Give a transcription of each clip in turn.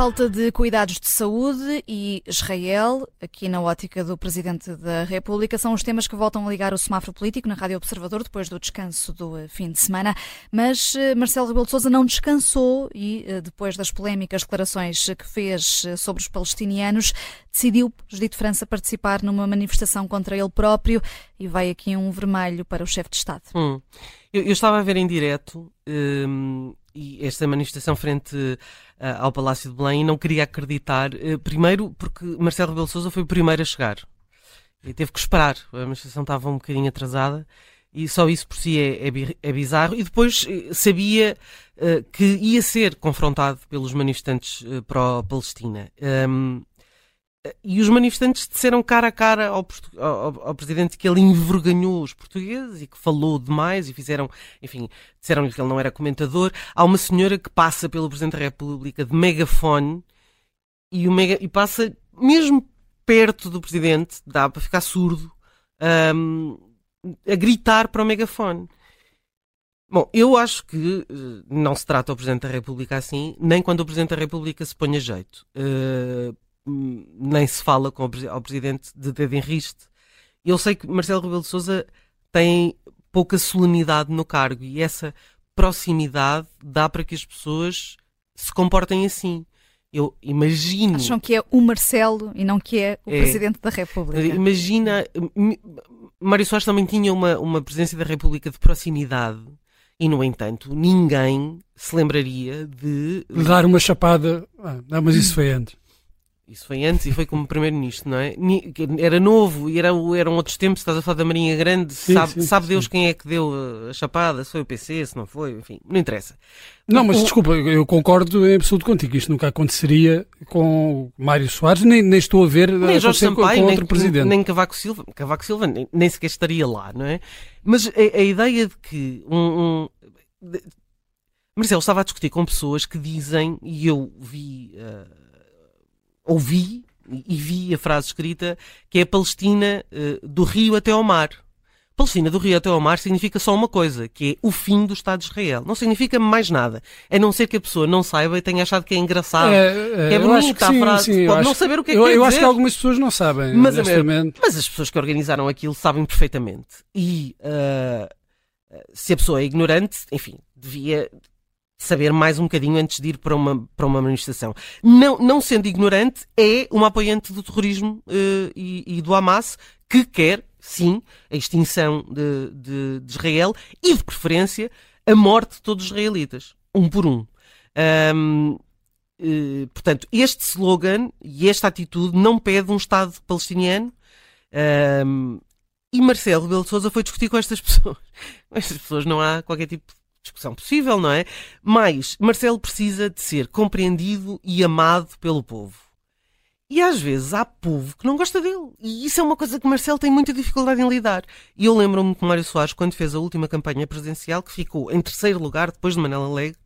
Falta de cuidados de saúde e Israel, aqui na ótica do Presidente da República, são os temas que voltam a ligar o semáforo político na Rádio Observador depois do descanso do eh, fim de semana. Mas eh, Marcelo Rebelo de Sousa não descansou e, eh, depois das polémicas declarações que fez sobre os palestinianos, decidiu, Judito França, participar numa manifestação contra ele próprio e vai aqui um vermelho para o chefe de Estado. Hum. Eu, eu, estava a ver em direto hum, e esta manifestação frente uh, ao Palácio de Belém e não queria acreditar. Uh, primeiro, porque Marcelo Rebelo Souza foi o primeiro a chegar. E teve que esperar. A manifestação estava um bocadinho atrasada e só isso por si é, é, é bizarro. E depois eh, sabia uh, que ia ser confrontado pelos manifestantes uh, pró-Palestina. Um, e os manifestantes disseram cara a cara ao, ao, ao, presidente que ele envergonhou os portugueses e que falou demais e fizeram, enfim, disseram-lhe que ele não era comentador. Há uma senhora que passa pelo presidente da República de megafone e, mega, e passa mesmo perto do presidente, dá para ficar surdo, um, a gritar para o megafone. Bom, eu acho que uh, não se trata o Presidente da República assim, nem quando o Presidente da República se põe a jeito. Uh, nem se fala com o, ao presidente de dedo em riste. Eu sei que Marcelo Rebelo de Sousa tem pouca solenidade no cargo e essa proximidade dá para que as pessoas se comportem assim. Eu imagino. Acham que é o Marcelo e não que é o é, Presidente da República. Imagina. Mário Soares também tinha uma, uma presidência da República de proximidade e, no entanto, ninguém se lembraria de. Dar uma chapada. Ah, não, mas isso foi antes. Isso foi antes e foi como primeiro-ministro, não é? Era novo e era, eram outros tempos, estás a falar da Marinha Grande, sim, sabe, sim, sabe sim. Deus quem é que deu a chapada, se foi o PC, se não foi, enfim, não interessa. Não, mas o... desculpa, eu concordo em absoluto contigo, isto nunca aconteceria com Mário Soares, nem, nem estou a ver nem Jorge Sampaio, com, com nem, outro presidente. Nem Cavaco Silva, Cavaco Silva nem, nem sequer estaria lá, não é? Mas a, a ideia de que um, um de, Marcelo estava a discutir com pessoas que dizem, e eu vi... Uh, ouvi e vi a frase escrita que é a Palestina uh, do rio até ao mar. Palestina do rio até ao mar significa só uma coisa, que é o fim do Estado de Israel. Não significa mais nada. A não ser que a pessoa não saiba e tenha achado que é engraçado, é, é, que é bonita a frase, sim, pode não saber o que é eu, que Eu acho que algumas pessoas não sabem, mas, mas as pessoas que organizaram aquilo sabem perfeitamente. E uh, se a pessoa é ignorante, enfim, devia saber mais um bocadinho antes de ir para uma, para uma manifestação. Não, não sendo ignorante, é uma apoiante do terrorismo uh, e, e, do Hamas que quer, sim, a extinção de, de, de, Israel e, de preferência, a morte de todos os israelitas, um por um. um uh, portanto, este slogan e esta atitude não pede um Estado palestiniano. Um, e Marcelo Rebelo de Sousa foi discutir com estas pessoas. Com estas pessoas não há qualquer tipo discussão possível, não é? Mas Marcelo precisa de ser compreendido e amado pelo povo. E às vezes há povo que não gosta dele. E isso é uma coisa que Marcelo tem muita dificuldade em lidar. E eu lembro-me que Mário Soares, quando fez a última campanha presidencial, que ficou em terceiro lugar depois de Manela Alegre,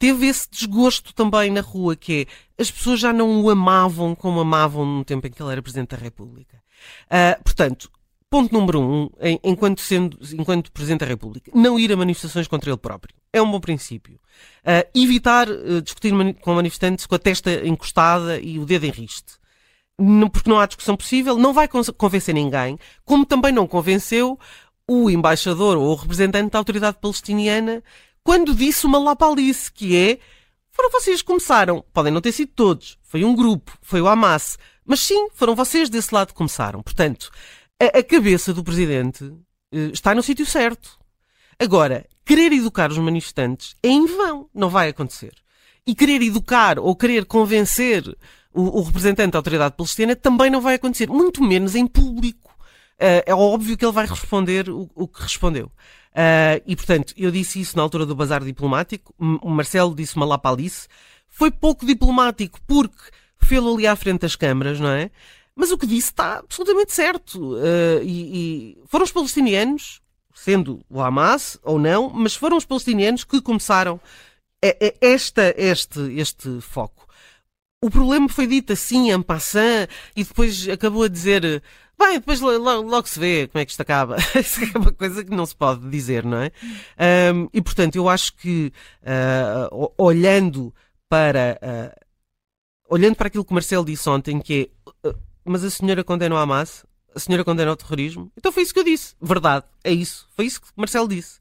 teve esse desgosto também na rua, que é as pessoas já não o amavam como amavam no tempo em que ele era Presidente da República. Uh, portanto, Ponto número um, enquanto, sendo, enquanto Presidente da República, não ir a manifestações contra ele próprio. É um bom princípio. Uh, evitar uh, discutir mani com manifestantes com a testa encostada e o dedo em riste. Não, porque não há discussão possível, não vai convencer ninguém, como também não convenceu o embaixador ou o representante da autoridade palestiniana quando disse uma lapalice, que é foram vocês que começaram. Podem não ter sido todos. Foi um grupo. Foi o Hamas. Mas sim, foram vocês desse lado que começaram. Portanto, a, a cabeça do presidente uh, está no sítio certo. Agora, querer educar os manifestantes é em vão, não vai acontecer. E querer educar ou querer convencer o, o representante da autoridade palestina também não vai acontecer, muito menos em público. Uh, é óbvio que ele vai responder o, o que respondeu. Uh, e, portanto, eu disse isso na altura do bazar diplomático, o Marcelo disse uma lapalice. Foi pouco diplomático porque fê-lo ali à frente das câmaras, não é? Mas o que disse está absolutamente certo. Uh, e, e, foram os palestinianos, sendo o Hamas ou não, mas foram os palestinianos que começaram esta, este, este foco. O problema foi dito assim, en passant, e depois acabou a dizer bem, depois logo, logo, se vê como é que isto acaba. Isso é uma coisa que não se pode dizer, não é? Um, e portanto, eu acho que uh, olhando para uh, olhando para aquilo que o Marcelo disse ontem, que é, uh, mas a senhora condena o Hamas, a senhora condena o terrorismo, então foi isso que eu disse. Verdade, é isso. Foi isso que Marcelo disse.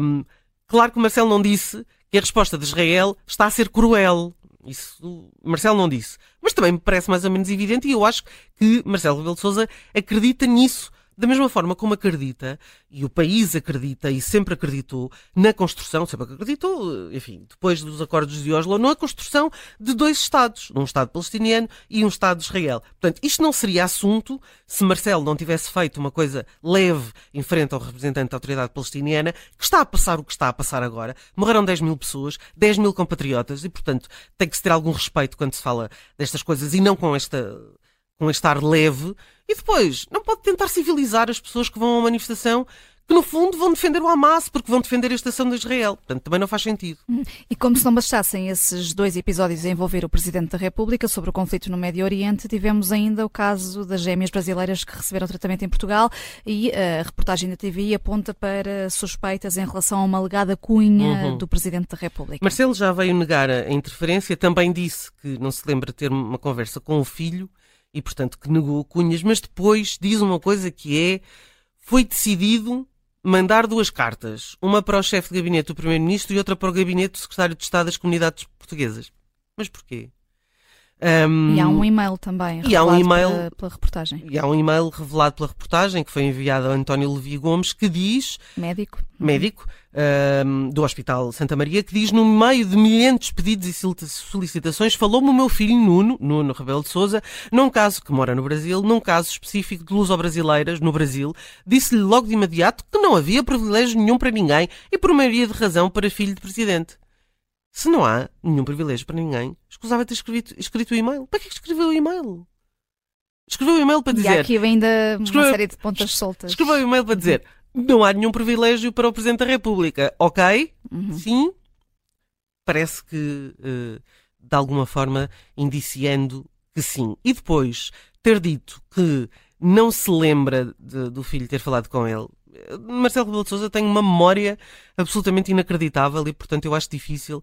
Um, claro que Marcelo não disse que a resposta de Israel está a ser cruel. Isso Marcelo não disse. Mas também me parece mais ou menos evidente e eu acho que Marcelo Rebelo de Sousa acredita nisso da mesma forma como acredita, e o país acredita e sempre acreditou, na construção, sempre acreditou, enfim, depois dos acordos de Oslo, na construção de dois Estados, um Estado palestiniano e um Estado de Israel. Portanto, isto não seria assunto se Marcelo não tivesse feito uma coisa leve em frente ao representante da autoridade palestiniana, que está a passar o que está a passar agora. Morreram 10 mil pessoas, 10 mil compatriotas, e, portanto, tem que se ter algum respeito quando se fala destas coisas e não com esta com este ar leve, e depois não pode tentar civilizar as pessoas que vão uma manifestação que no fundo vão defender o Hamas porque vão defender a estação de Israel. Portanto, também não faz sentido. Hum. E como se não bastassem esses dois episódios a envolver o Presidente da República sobre o conflito no Médio Oriente, tivemos ainda o caso das gêmeas brasileiras que receberam tratamento em Portugal e a reportagem da TVI aponta para suspeitas em relação a uma alegada cunha uhum. do Presidente da República. Marcelo já veio negar a interferência, também disse que não se lembra de ter uma conversa com o filho e, portanto, que negou Cunhas, mas depois diz uma coisa que é: foi decidido mandar duas cartas, uma para o chefe de gabinete do Primeiro-Ministro e outra para o gabinete do Secretário de Estado das Comunidades Portuguesas. Mas porquê? Um, e há um e-mail também e há um email, pela, pela, reportagem. E há um e-mail revelado pela reportagem que foi enviado a António Levi Gomes que diz... Médico. Médico, um, do Hospital Santa Maria, que diz no meio de milhentos pedidos e solicitações falou-me o meu filho Nuno, Nuno Rebelo de Souza, num caso que mora no Brasil, num caso específico de luso-brasileiras no Brasil, disse-lhe logo de imediato que não havia privilégio nenhum para ninguém e por maioria de razão para filho de presidente. Se não há nenhum privilégio para ninguém, escusava ter escrito, escrito o e-mail. Para que escreveu o e-mail? Escreveu o e-mail para dizer. E há aqui ainda uma escreveu, série de pontas soltas. Escreveu o e-mail para dizer: não há nenhum privilégio para o Presidente da República. Ok? Uhum. Sim. Parece que, uh, de alguma forma, indiciando que sim. E depois ter dito que não se lembra de, do filho ter falado com ele. Marcelo Rebelo de Sousa tem uma memória absolutamente inacreditável e, portanto, eu acho difícil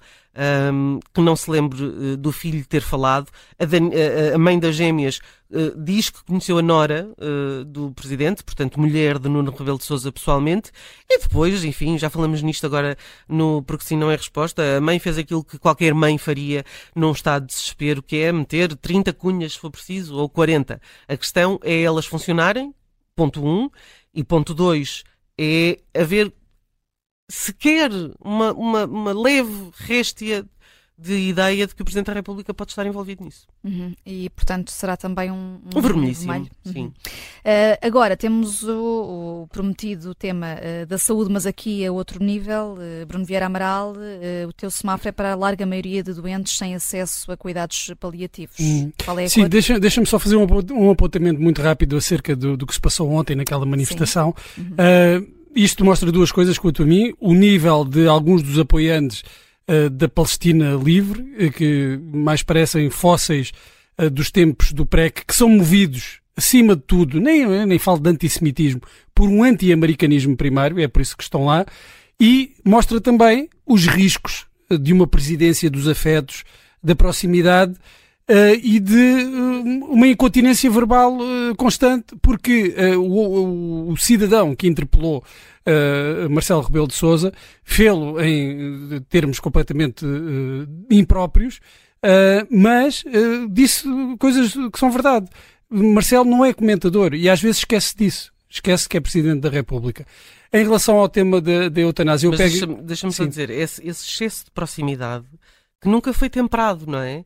um, que não se lembre uh, do filho ter falado. A, Dan, a, mãe das gêmeas uh, diz que conheceu a nora uh, do presidente, portanto, mulher de Nuno Rebelo de Sousa pessoalmente, e depois, enfim, já falamos nisto agora no Porque Sim Não é Resposta, a mãe fez aquilo que qualquer mãe faria num estado de desespero, que é meter 30 cunhas, se for preciso, ou 40. A questão é elas funcionarem, ponto 1, um, e ponto 2 é haver sequer uma, uma, uma leve réstia de ideia de que o Presidente da República pode estar envolvido nisso. Uhum. E, portanto, será também um, um, um vermelhíssimo. Um sim. Uhum. Uh, agora, temos o, o prometido tema uh, da saúde, mas aqui a outro nível. Uh, Bruno Vieira Amaral, o teu semáforo é para a larga maioria de doentes sem acesso a cuidados paliativos. Qual é a Sim, deixa-me deixa só fazer um, apontamento muito rápido acerca do, do, que se passou ontem naquela manifestação. Uhum. isto mostra duas coisas quanto a mim. O nível de alguns dos apoiantes uh, da Palestina livre, uh, que mais parecem fósseis uh, dos tempos do PREC, que são movidos, acima de tudo, nem, nem falo de antissemitismo, por um anti-americanismo primário, é por isso que estão lá, e mostra também os riscos de uma presidência dos afetos, da proximidade, Uh, e de uh, uma incontinência verbal uh, constante, porque o, o, cidadão que interpelou Marcelo Rebelo de Sousa fê-lo em termos completamente impróprios, mas disse coisas que são verdade. Marcelo não é comentador e às vezes esquece disso. Esquece que é Presidente da República. Em relação ao tema da, da eutanásia, eu mas pego... Deixa-me deixa só dizer, esse, esse excesso de proximidade que nunca foi temperado, não é?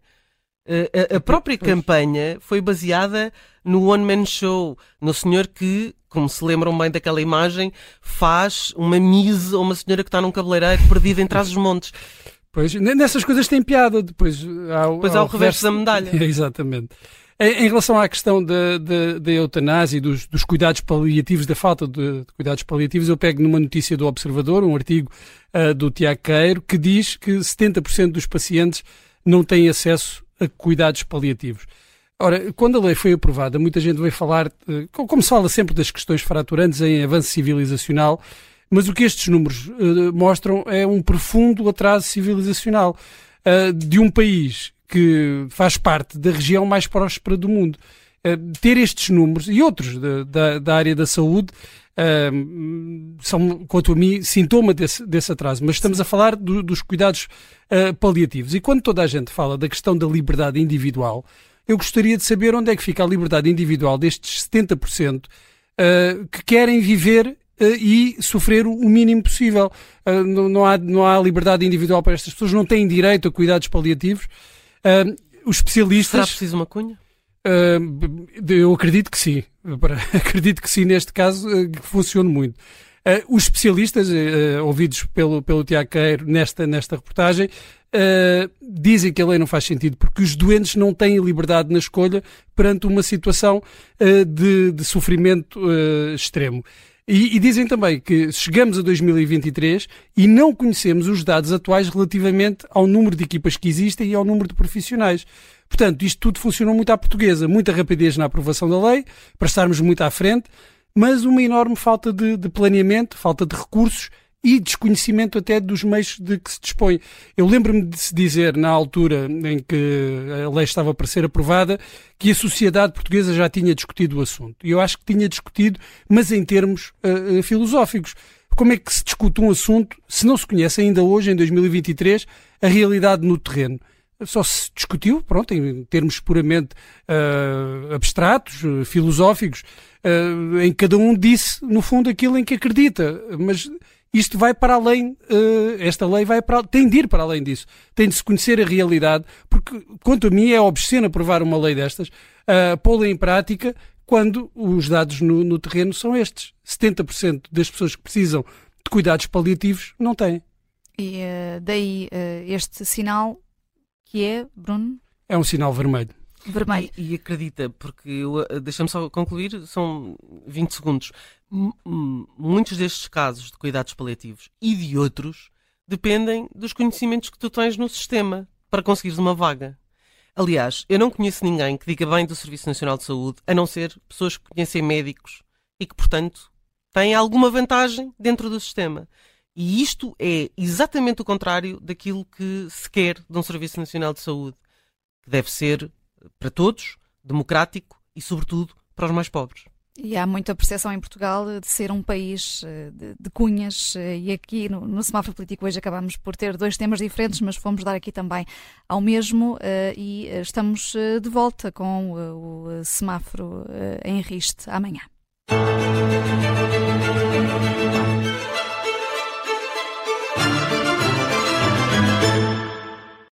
A, a própria campanha foi baseada no One Man Show, no senhor que, como se lembram bem daquela imagem, faz uma mise a uma senhora que está num cabeleireiro perdida em trás dos montes. Pois, nessas coisas tem piada, depois há, depois há, há o reverso da medalha. Exatamente. Em, relação à questão da, da, da eutanásia e dos, dos, cuidados paliativos, da falta de, de, cuidados paliativos, eu pego numa notícia do Observador, um artigo uh, do Tiago Queiro, que diz que 70% dos pacientes não têm acesso a cuidados paliativos. Ora, quando a lei foi aprovada, muita gente veio falar, eh, como se fala sempre das questões fraturantes em avanço civilizacional, mas o que estes números uh, mostram é um profundo atraso civilizacional uh, de um país que faz parte da região mais próspera do mundo. Uh, ter estes números e outros de, da, da área da saúde uh, são, quanto a mim, sintoma desse, desse atraso. Mas estamos a falar do, dos cuidados uh, paliativos. E quando toda a gente fala da questão da liberdade individual, eu gostaria de saber onde é que fica a liberdade individual destes 70% que querem viver e sofrer o mínimo possível. não, há, não há liberdade individual para estas pessoas, não têm direito a cuidados paliativos. Uh, os especialistas. Será preciso uma cunha? Uh, eu acredito que sim. acredito que sim, neste caso, uh, que funcione muito. Uh, os especialistas, ouvidos pelo, pelo Tiago Queiro nesta, nesta reportagem, dizem que a lei não faz sentido porque os doentes não têm liberdade na escolha perante uma situação de, de, sofrimento extremo. E, e, dizem também que chegamos a 2023 e não conhecemos os dados atuais relativamente ao número de equipas que existem e ao número de profissionais. Portanto, isto tudo funcionou muito à portuguesa, muita rapidez na aprovação da lei, para estarmos muito à frente, mas uma enorme falta de, de planeamento, falta de recursos e desconhecimento até dos meios de que se dispõe. Eu lembro-me de se dizer, na altura em que a lei estava para ser aprovada, que a sociedade portuguesa já tinha discutido o assunto. E eu acho que tinha discutido, mas em termos uh, filosóficos. Como é que se discute um assunto se não se conhece ainda hoje, em 2023, a realidade no terreno? Só se discutiu, pronto, em termos puramente uh, abstratos, uh, filosóficos, em que cada um disse, no fundo, aquilo em que acredita. Mas isto vai para além, uh, esta lei vai para, tem de ir para além disso. Tem de se conhecer a realidade, porque, quanto a mim, é obsceno aprovar uma lei destas, uh, pô-la em prática, quando os dados no, no terreno são estes. 70% das pessoas que precisam de cuidados paliativos não têm. E uh, daí este sinal que é, Bruno? É um sinal vermelho. Vermelho. E, e acredita, porque deixa-me só concluir, são 20 segundos muitos destes casos de cuidados paliativos e de outros dependem dos conhecimentos que tu tens no sistema para conseguires uma vaga. Aliás, eu não conheço ninguém que diga bem do Serviço Nacional de Saúde, a não ser pessoas que conhecem médicos e que, portanto, têm alguma vantagem dentro do sistema. E isto é exatamente o contrário daquilo que se quer de um Serviço Nacional de Saúde, que deve ser para todos, democrático e, sobretudo, para os mais pobres. E há muita percepção em Portugal de ser um país eh, de, de cunhas, eh, e aqui no, no, semáforo político hoje acabamos por ter dois temas diferentes, mas fomos dar aqui também ao mesmo, eh, e estamos de volta com o semáforo em Riste amanhã.